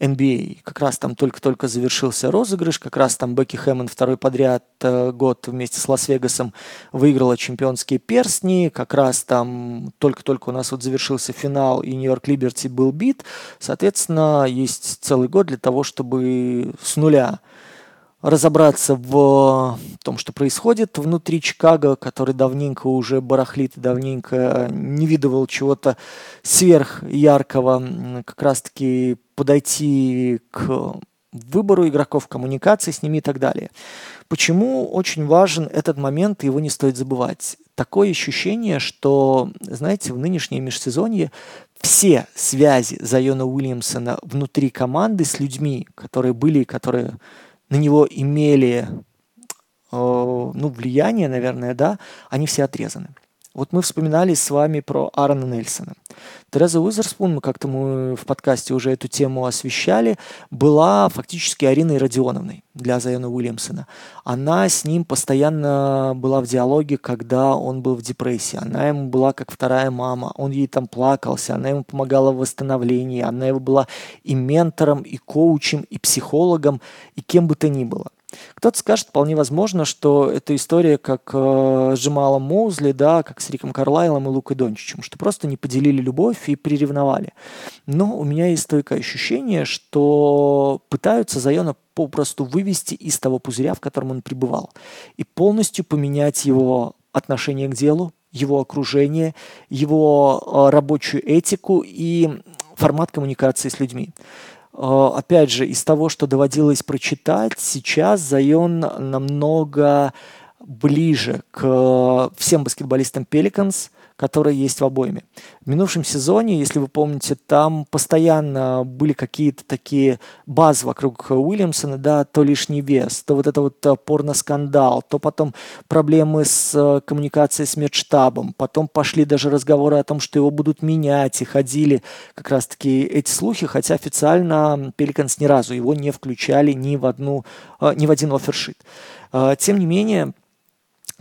NBA. Как раз там только-только завершился розыгрыш, как раз там Бекки Хэммонд второй подряд э, год вместе с Лас-Вегасом выиграла чемпионские перстни, как раз там только-только у нас вот завершился финал, и Нью-Йорк Либерти был бит. Соответственно, есть целый год для того, чтобы с нуля разобраться в том, что происходит внутри Чикаго, который давненько уже барахлит, давненько не видывал чего-то сверхяркого, как раз-таки подойти к выбору игроков, коммуникации с ними и так далее. Почему очень важен этот момент, его не стоит забывать? Такое ощущение, что, знаете, в нынешнее межсезонье все связи Зайона Уильямсона внутри команды с людьми, которые были, которые на него имели э, ну, влияние, наверное, да, они все отрезаны. Вот мы вспоминали с вами про Аарона Нельсона. Тереза Уизерспун, мы как-то мы в подкасте уже эту тему освещали, была фактически Ариной Родионовной для Зайона Уильямсона. Она с ним постоянно была в диалоге, когда он был в депрессии. Она ему была как вторая мама. Он ей там плакался, она ему помогала в восстановлении. Она его была и ментором, и коучем, и психологом, и кем бы то ни было. Кто-то скажет, вполне возможно, что это история как э, с Джамалом Моузли, да, как с Риком Карлайлом и Лукой Дончичем, что просто не поделили любовь и приревновали. Но у меня есть стойкое ощущение, что пытаются Зайона попросту вывести из того пузыря, в котором он пребывал, и полностью поменять его отношение к делу, его окружение, его э, рабочую этику и формат коммуникации с людьми. Э, опять же, из того, что доводилось прочитать, сейчас Зайон намного ближе к всем баскетболистам Пеликанс, которые есть в обойме. В минувшем сезоне, если вы помните, там постоянно были какие-то такие базы вокруг Уильямсона, да, то лишний вес, то вот это вот э, порно-скандал, то потом проблемы с э, коммуникацией с медштабом, потом пошли даже разговоры о том, что его будут менять, и ходили как раз-таки эти слухи, хотя официально Пеликанс ни разу его не включали ни в, одну, э, ни в один офершит. Тем не менее,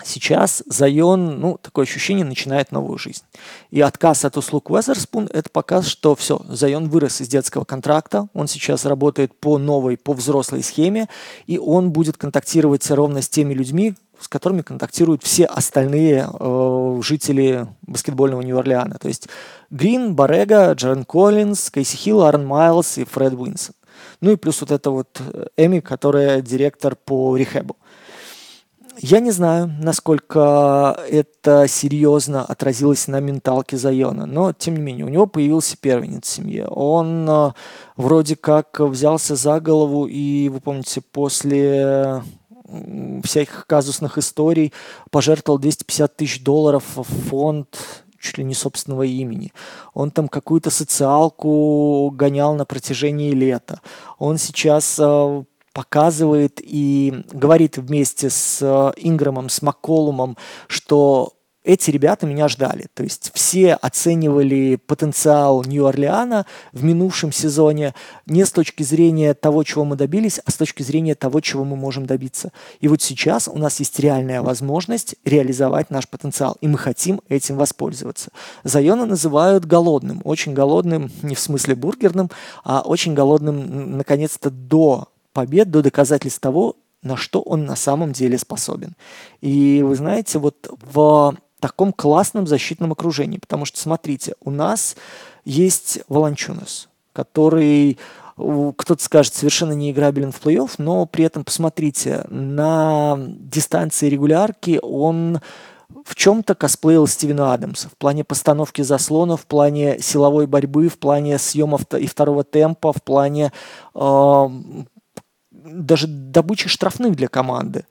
Сейчас Зайон, ну, такое ощущение, начинает новую жизнь. И отказ от услуг Weatherspoon – это показ, что все, Зайон вырос из детского контракта, он сейчас работает по новой, по взрослой схеме, и он будет контактировать ровно с теми людьми, с которыми контактируют все остальные э, жители баскетбольного Нью-Орлеана. То есть Грин, Барега, Джерен Коллинз, Кейси Хилл, Аарон Майлз и Фред Уинсон. Ну и плюс вот это вот э, Эми, которая директор по рехебу. Я не знаю, насколько это серьезно отразилось на менталке Зайона, но тем не менее, у него появился первенец в семье. Он э, вроде как взялся за голову, и вы помните, после всяких казусных историй пожертвовал 250 тысяч долларов в фонд чуть ли не собственного имени. Он там какую-то социалку гонял на протяжении лета. Он сейчас э, показывает и говорит вместе с э, Инграмом, с Макколумом, что эти ребята меня ждали. То есть все оценивали потенциал Нью-Орлеана в минувшем сезоне не с точки зрения того, чего мы добились, а с точки зрения того, чего мы можем добиться. И вот сейчас у нас есть реальная возможность реализовать наш потенциал, и мы хотим этим воспользоваться. Зайона называют голодным, очень голодным, не в смысле бургерным, а очень голодным, наконец-то, до побед до доказательств того, на что он на самом деле способен. И вы знаете, вот в таком классном защитном окружении, потому что, смотрите, у нас есть Волончунас, который кто-то скажет, совершенно не играбелен в плей-офф, но при этом, посмотрите, на дистанции регулярки он в чем-то косплеил Стивена Адамса в плане постановки заслонов, в плане силовой борьбы, в плане съемов и второго темпа, в плане э, даже добычи штрафных для команды.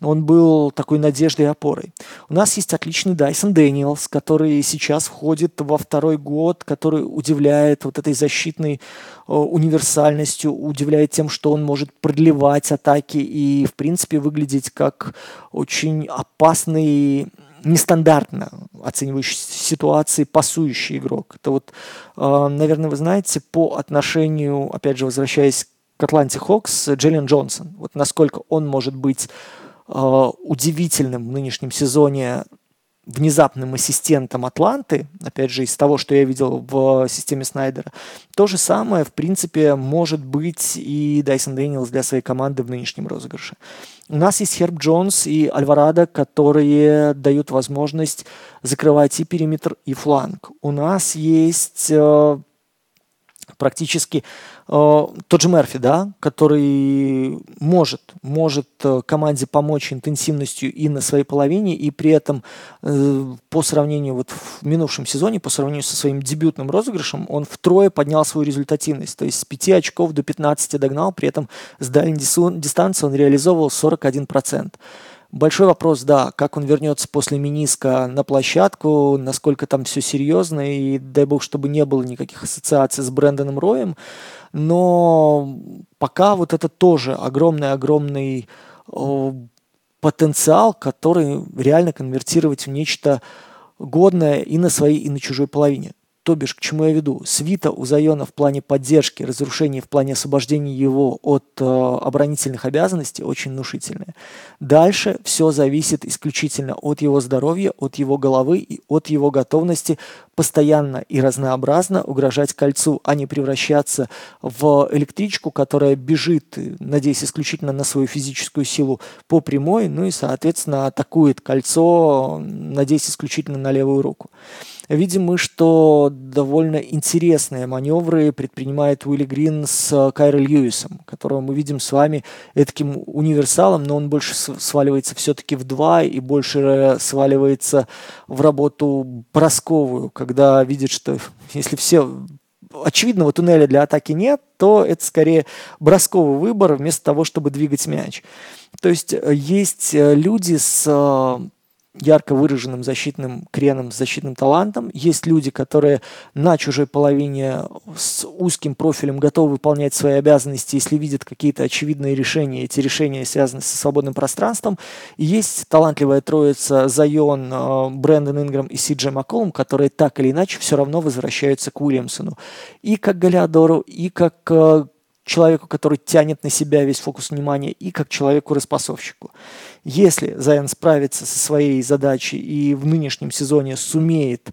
Он был такой надеждой и опорой. У нас есть отличный Дайсон Дэниелс, который сейчас входит во второй год, который удивляет вот этой защитной э, универсальностью, удивляет тем, что он может продлевать атаки и, в принципе, выглядеть как очень опасный нестандартно оценивающий ситуации пасующий игрок. Это вот, э, наверное, вы знаете, по отношению, опять же, возвращаясь к Атланте Хокс Джейлен Джонсон. Вот насколько он может быть э, удивительным в нынешнем сезоне внезапным ассистентом Атланты, опять же, из того, что я видел в системе Снайдера, то же самое, в принципе, может быть и Дайсон Дэниелс для своей команды в нынешнем розыгрыше. У нас есть Херб Джонс и Альварадо, которые дают возможность закрывать и периметр, и фланг. У нас есть э, практически тот же Мерфи, да, который может, может э, команде помочь интенсивностью и на своей половине, и при этом э, по сравнению вот в минувшем сезоне, по сравнению со своим дебютным розыгрышем, он втрое поднял свою результативность, то есть с 5 очков до 15 догнал, при этом с дальней дистанции он реализовывал 41%. Большой вопрос, да, как он вернется после Миниска на площадку, насколько там все серьезно, и дай бог, чтобы не было никаких ассоциаций с Брэндоном Роем. Но пока вот это тоже огромный-огромный потенциал, который реально конвертировать в нечто годное и на своей, и на чужой половине. То бишь, к чему я веду? Свита у Зайона в плане поддержки, разрушения, в плане освобождения его от э, оборонительных обязанностей очень внушительная. Дальше все зависит исключительно от его здоровья, от его головы и от его готовности постоянно и разнообразно угрожать кольцу, а не превращаться в электричку, которая бежит, надеясь исключительно на свою физическую силу по прямой, ну и, соответственно, атакует кольцо, надеясь исключительно на левую руку. Видим мы, что довольно интересные маневры предпринимает Уилли Грин с Кайро Льюисом, которого мы видим с вами таким универсалом, но он больше сваливается все-таки в два и больше сваливается в работу бросковую, когда видит, что если все очевидного туннеля для атаки нет, то это скорее бросковый выбор вместо того, чтобы двигать мяч. То есть э, есть э, люди с э, ярко выраженным защитным креном, защитным талантом. Есть люди, которые на чужой половине с узким профилем готовы выполнять свои обязанности, если видят какие-то очевидные решения. Эти решения связаны со свободным пространством. И есть талантливая троица Зайон, э, Брэндон Инграм и Си Джей которые так или иначе все равно возвращаются к Уильямсону. И как Галиадору, и как э, человеку, который тянет на себя весь фокус внимания, и как человеку-распасовщику. Если Зайон справится со своей задачей и в нынешнем сезоне сумеет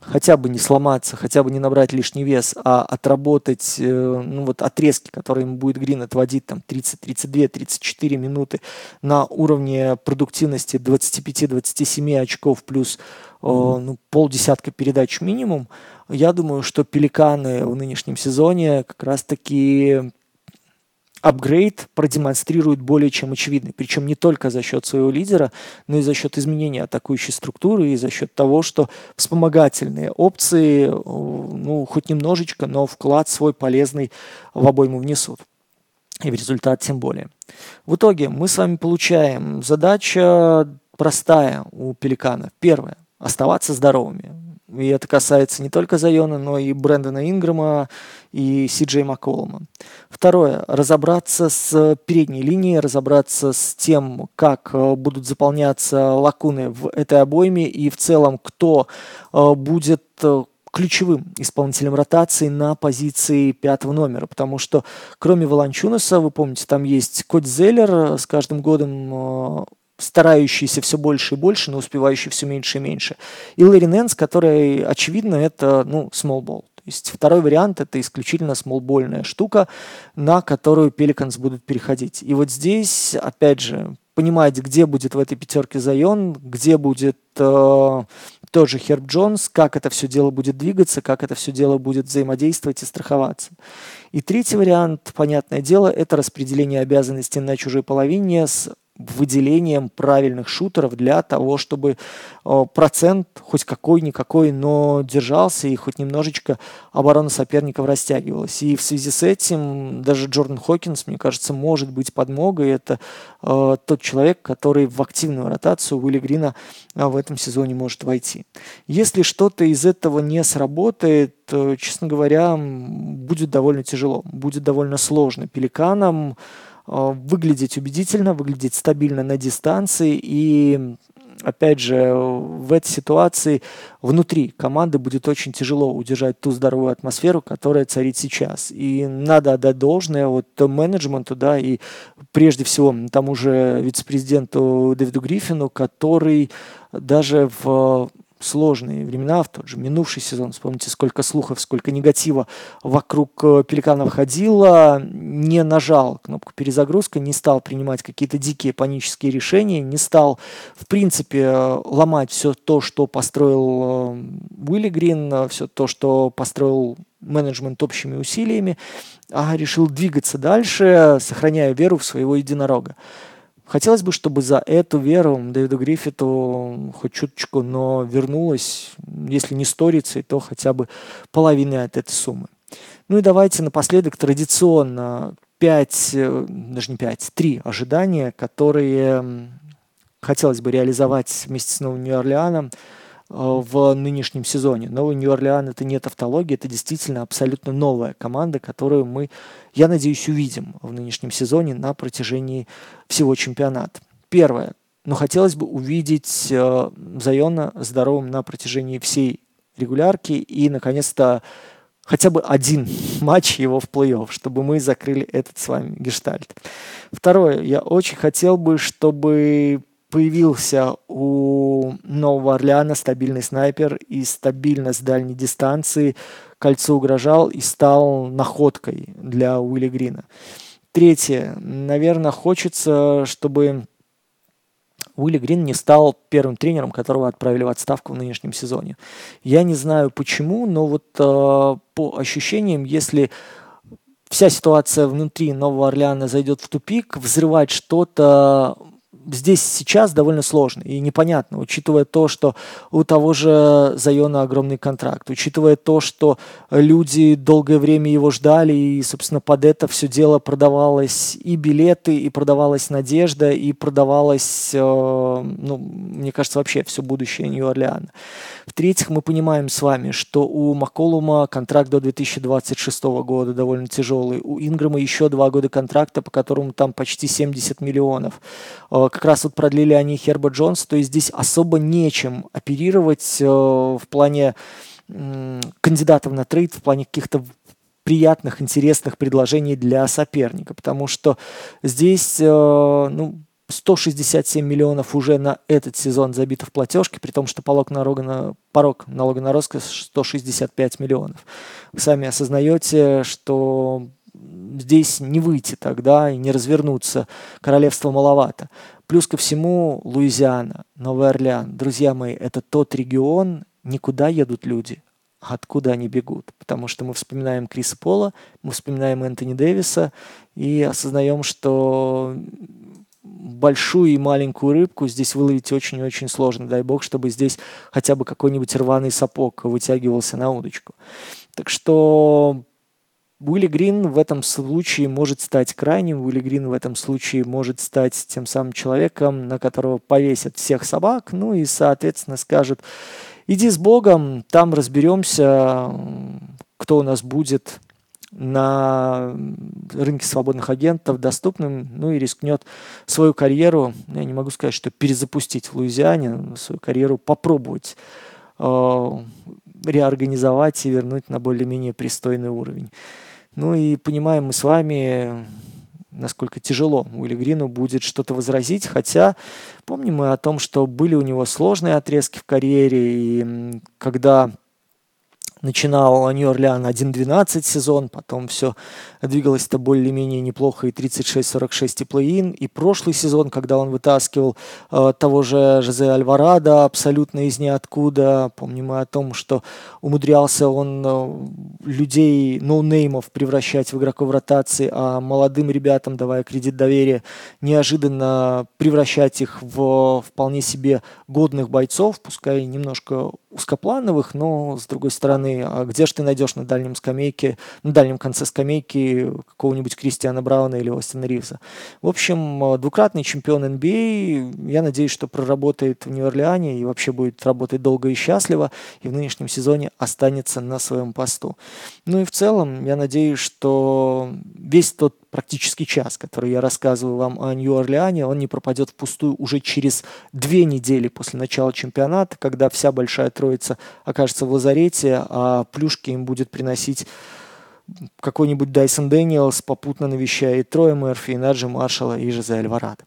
хотя бы не сломаться, хотя бы не набрать лишний вес, а отработать э, ну, вот отрезки, которые ему будет Грин отводить там 30, 32, 34 минуты на уровне продуктивности 25-27 очков плюс mm-hmm. ну, полдесятка передач минимум, я думаю, что пеликаны в нынешнем сезоне как раз-таки апгрейд продемонстрирует более чем очевидный. Причем не только за счет своего лидера, но и за счет изменения атакующей структуры и за счет того, что вспомогательные опции, ну, хоть немножечко, но вклад свой полезный в обойму внесут. И в результат тем более. В итоге мы с вами получаем задача простая у пеликанов. Первое – оставаться здоровыми. И это касается не только Зайона, но и Брэндона Инграма и Си Джей Макколума. Второе. Разобраться с передней линией, разобраться с тем, как э, будут заполняться лакуны в этой обойме и в целом, кто э, будет э, ключевым исполнителем ротации на позиции пятого номера, потому что кроме Волончунаса, вы помните, там есть Кот Зеллер, с каждым годом старающийся все больше и больше, но успевающий все меньше и меньше. И Лэри Нэнс, который, очевидно, это, ну, ball. То есть второй вариант – это исключительно смолбольная штука, на которую Пеликанс будут переходить. И вот здесь, опять же, понимать, где будет в этой пятерке Зайон, где будет э, тот же Херб Джонс, как это все дело будет двигаться, как это все дело будет взаимодействовать и страховаться. И третий вариант, понятное дело, это распределение обязанностей на чужой половине с выделением правильных шутеров для того, чтобы э, процент хоть какой-никакой, но держался и хоть немножечко оборона соперников растягивалась. И в связи с этим даже Джордан Хокинс, мне кажется, может быть подмогой. Это э, тот человек, который в активную ротацию Уилли Грина э, в этом сезоне может войти. Если что-то из этого не сработает, то, честно говоря, будет довольно тяжело, будет довольно сложно. Пеликанам Э, выглядеть убедительно, выглядеть стабильно на дистанции и опять же, в этой ситуации внутри команды будет очень тяжело удержать ту здоровую атмосферу, которая царит сейчас. И надо отдать должное вот менеджменту, да, и прежде всего тому же вице-президенту Дэвиду Гриффину, который даже в сложные времена, в тот же минувший сезон, вспомните, сколько слухов, сколько негатива вокруг э, Пеликанов ходило, не нажал кнопку перезагрузка, не стал принимать какие-то дикие панические решения, не стал, в принципе, ломать все то, что построил э, Уилли Грин, все то, что построил менеджмент общими усилиями, а решил двигаться дальше, сохраняя веру в своего единорога. Хотелось бы, чтобы за эту веру Дэвиду Гриффиту хоть чуточку, но вернулось, если не сторицей, то хотя бы половиной от этой суммы. Ну и давайте напоследок традиционно 5, э, даже не 5, 3 ожидания, которые хотелось бы реализовать вместе с Новым Нью-Орлеаном в нынешнем сезоне. Новый Нью-Орлеан это не тавтология, это действительно абсолютно новая команда, которую мы, я надеюсь, увидим в нынешнем сезоне на протяжении всего чемпионата. Первое. Но хотелось бы увидеть э, Зайона здоровым на протяжении всей регулярки и, наконец-то, хотя бы один матч его в плей-офф, чтобы мы закрыли этот с вами гештальт. Второе. Я очень хотел бы, чтобы появился у Нового Орлеана стабильный снайпер и стабильно с дальней дистанции кольцо угрожал и стал находкой для Уилли Грина. Третье. Наверное, хочется, чтобы Уилли Грин не стал первым тренером, которого отправили в отставку в нынешнем сезоне. Я не знаю почему, но вот э, по ощущениям, если вся ситуация внутри Нового Орлеана зайдет в тупик, взрывать что-то здесь сейчас довольно сложно и непонятно, учитывая то, что у того же Зайона огромный контракт, учитывая то, что люди долгое время его ждали, и, собственно, под это все дело продавалось и билеты, и продавалась надежда, и продавалось, э, ну, мне кажется, вообще все будущее Нью-Орлеана. В-третьих, мы понимаем с вами, что у Макколума контракт до 2026 года довольно тяжелый, у Инграма еще два года контракта, по которому там почти 70 миллионов э, как раз вот продлили они Херба Джонс, то есть здесь особо нечем оперировать э, в плане кандидатов на трейд, в плане каких-то приятных, интересных предложений для соперника, потому что здесь э, ну, 167 миллионов уже на этот сезон забито в платежке, при том, что порог налога на, порог налога на роскошь 165 миллионов. Вы сами осознаете, что здесь не выйти тогда и не развернуться. Королевства маловато. Плюс ко всему Луизиана, Новый Орлеан. Друзья мои, это тот регион, никуда едут люди, а откуда они бегут. Потому что мы вспоминаем Криса Пола, мы вспоминаем Энтони Дэвиса и осознаем, что большую и маленькую рыбку здесь выловить очень-очень сложно. Дай бог, чтобы здесь хотя бы какой-нибудь рваный сапог вытягивался на удочку. Так что Уилли Грин в этом случае может стать крайним, Уилли Грин в этом случае может стать тем самым человеком, на которого повесят всех собак, ну и, соответственно, скажет, иди с Богом, там разберемся, кто у нас будет на рынке свободных агентов доступным, ну и рискнет свою карьеру, я не могу сказать, что перезапустить в Луизиане, свою карьеру попробовать э, реорганизовать и вернуть на более-менее пристойный уровень. Ну и понимаем мы с вами, насколько тяжело Уилли Грину будет что-то возразить, хотя помним мы о том, что были у него сложные отрезки в карьере, и когда начинал Нью-Орлеан 1-12 сезон, потом все двигалось-то более-менее неплохо и 36-46 и плей-ин, и прошлый сезон, когда он вытаскивал э, того же Жозе Альварадо абсолютно из ниоткуда, помним мы о том, что умудрялся он э, людей, ноунеймов превращать в игроков ротации, а молодым ребятам, давая кредит доверия, неожиданно превращать их в вполне себе годных бойцов, пускай немножко узкоплановых, но, с другой стороны, а где же ты найдешь на дальнем скамейке, на дальнем конце скамейки какого-нибудь Кристиана Брауна или Остина Ривза? В общем, э, двукратный чемпион NBA, а. я надеюсь, что проработает в Нью-Орлеане и вообще будет работать долго и счастливо, и в нынешнем сезоне останется на своем посту. Ну и в целом, я надеюсь, что весь тот практически час, который я рассказываю вам о Нью-Орлеане, он не пропадет впустую уже через две недели после начала чемпионата, когда вся большая троица окажется в лазарете, а плюшки им будет приносить какой-нибудь Дайсон Дэниелс, попутно навещая и Троя Мерфи, и Наджи Маршала, и Жозе Альварадо.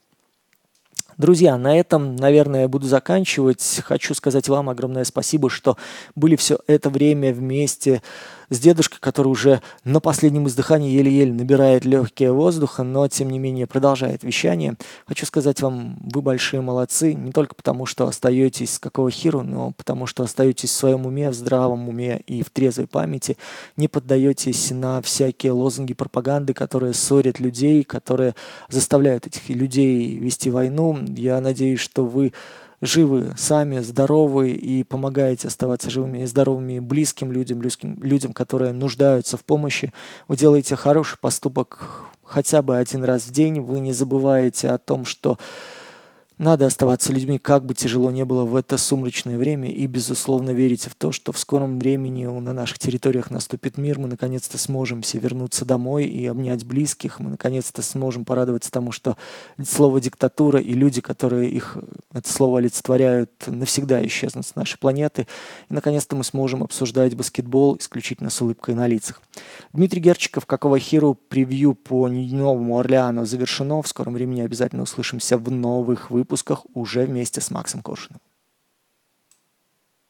Друзья, на этом, наверное, я буду заканчивать. Хочу сказать вам огромное спасибо, что были все это время вместе с дедушкой, который уже на последнем издыхании еле-еле набирает легкие воздуха, но тем не менее продолжает вещание. Хочу сказать вам, вы большие молодцы, не только потому, что остаетесь с какого хиру, но потому что остаетесь в своем уме, в здравом уме и в трезвой памяти, не поддаетесь на всякие лозунги пропаганды, которые ссорят людей, которые заставляют этих людей вести войну. Я надеюсь, что вы живы сами, здоровы и помогаете оставаться живыми и здоровыми близким людям, близким людям, которые нуждаются в помощи. Вы делаете хороший поступок хотя бы один раз в день. Вы не забываете о том, что надо оставаться людьми, как бы тяжело не было в это сумрачное время, и, безусловно, верите в то, что в скором времени на наших территориях наступит мир, мы наконец-то сможем все вернуться домой и обнять близких, мы наконец-то сможем порадоваться тому, что слово «диктатура» и люди, которые их, это слово олицетворяют, навсегда исчезнут с нашей планеты, и, наконец-то, мы сможем обсуждать баскетбол исключительно с улыбкой на лицах. Дмитрий Герчиков, какого хиру, превью по Новому Орлеану завершено, в скором времени обязательно услышимся в новых выпусках выпусках уже вместе с Максом Коршиным.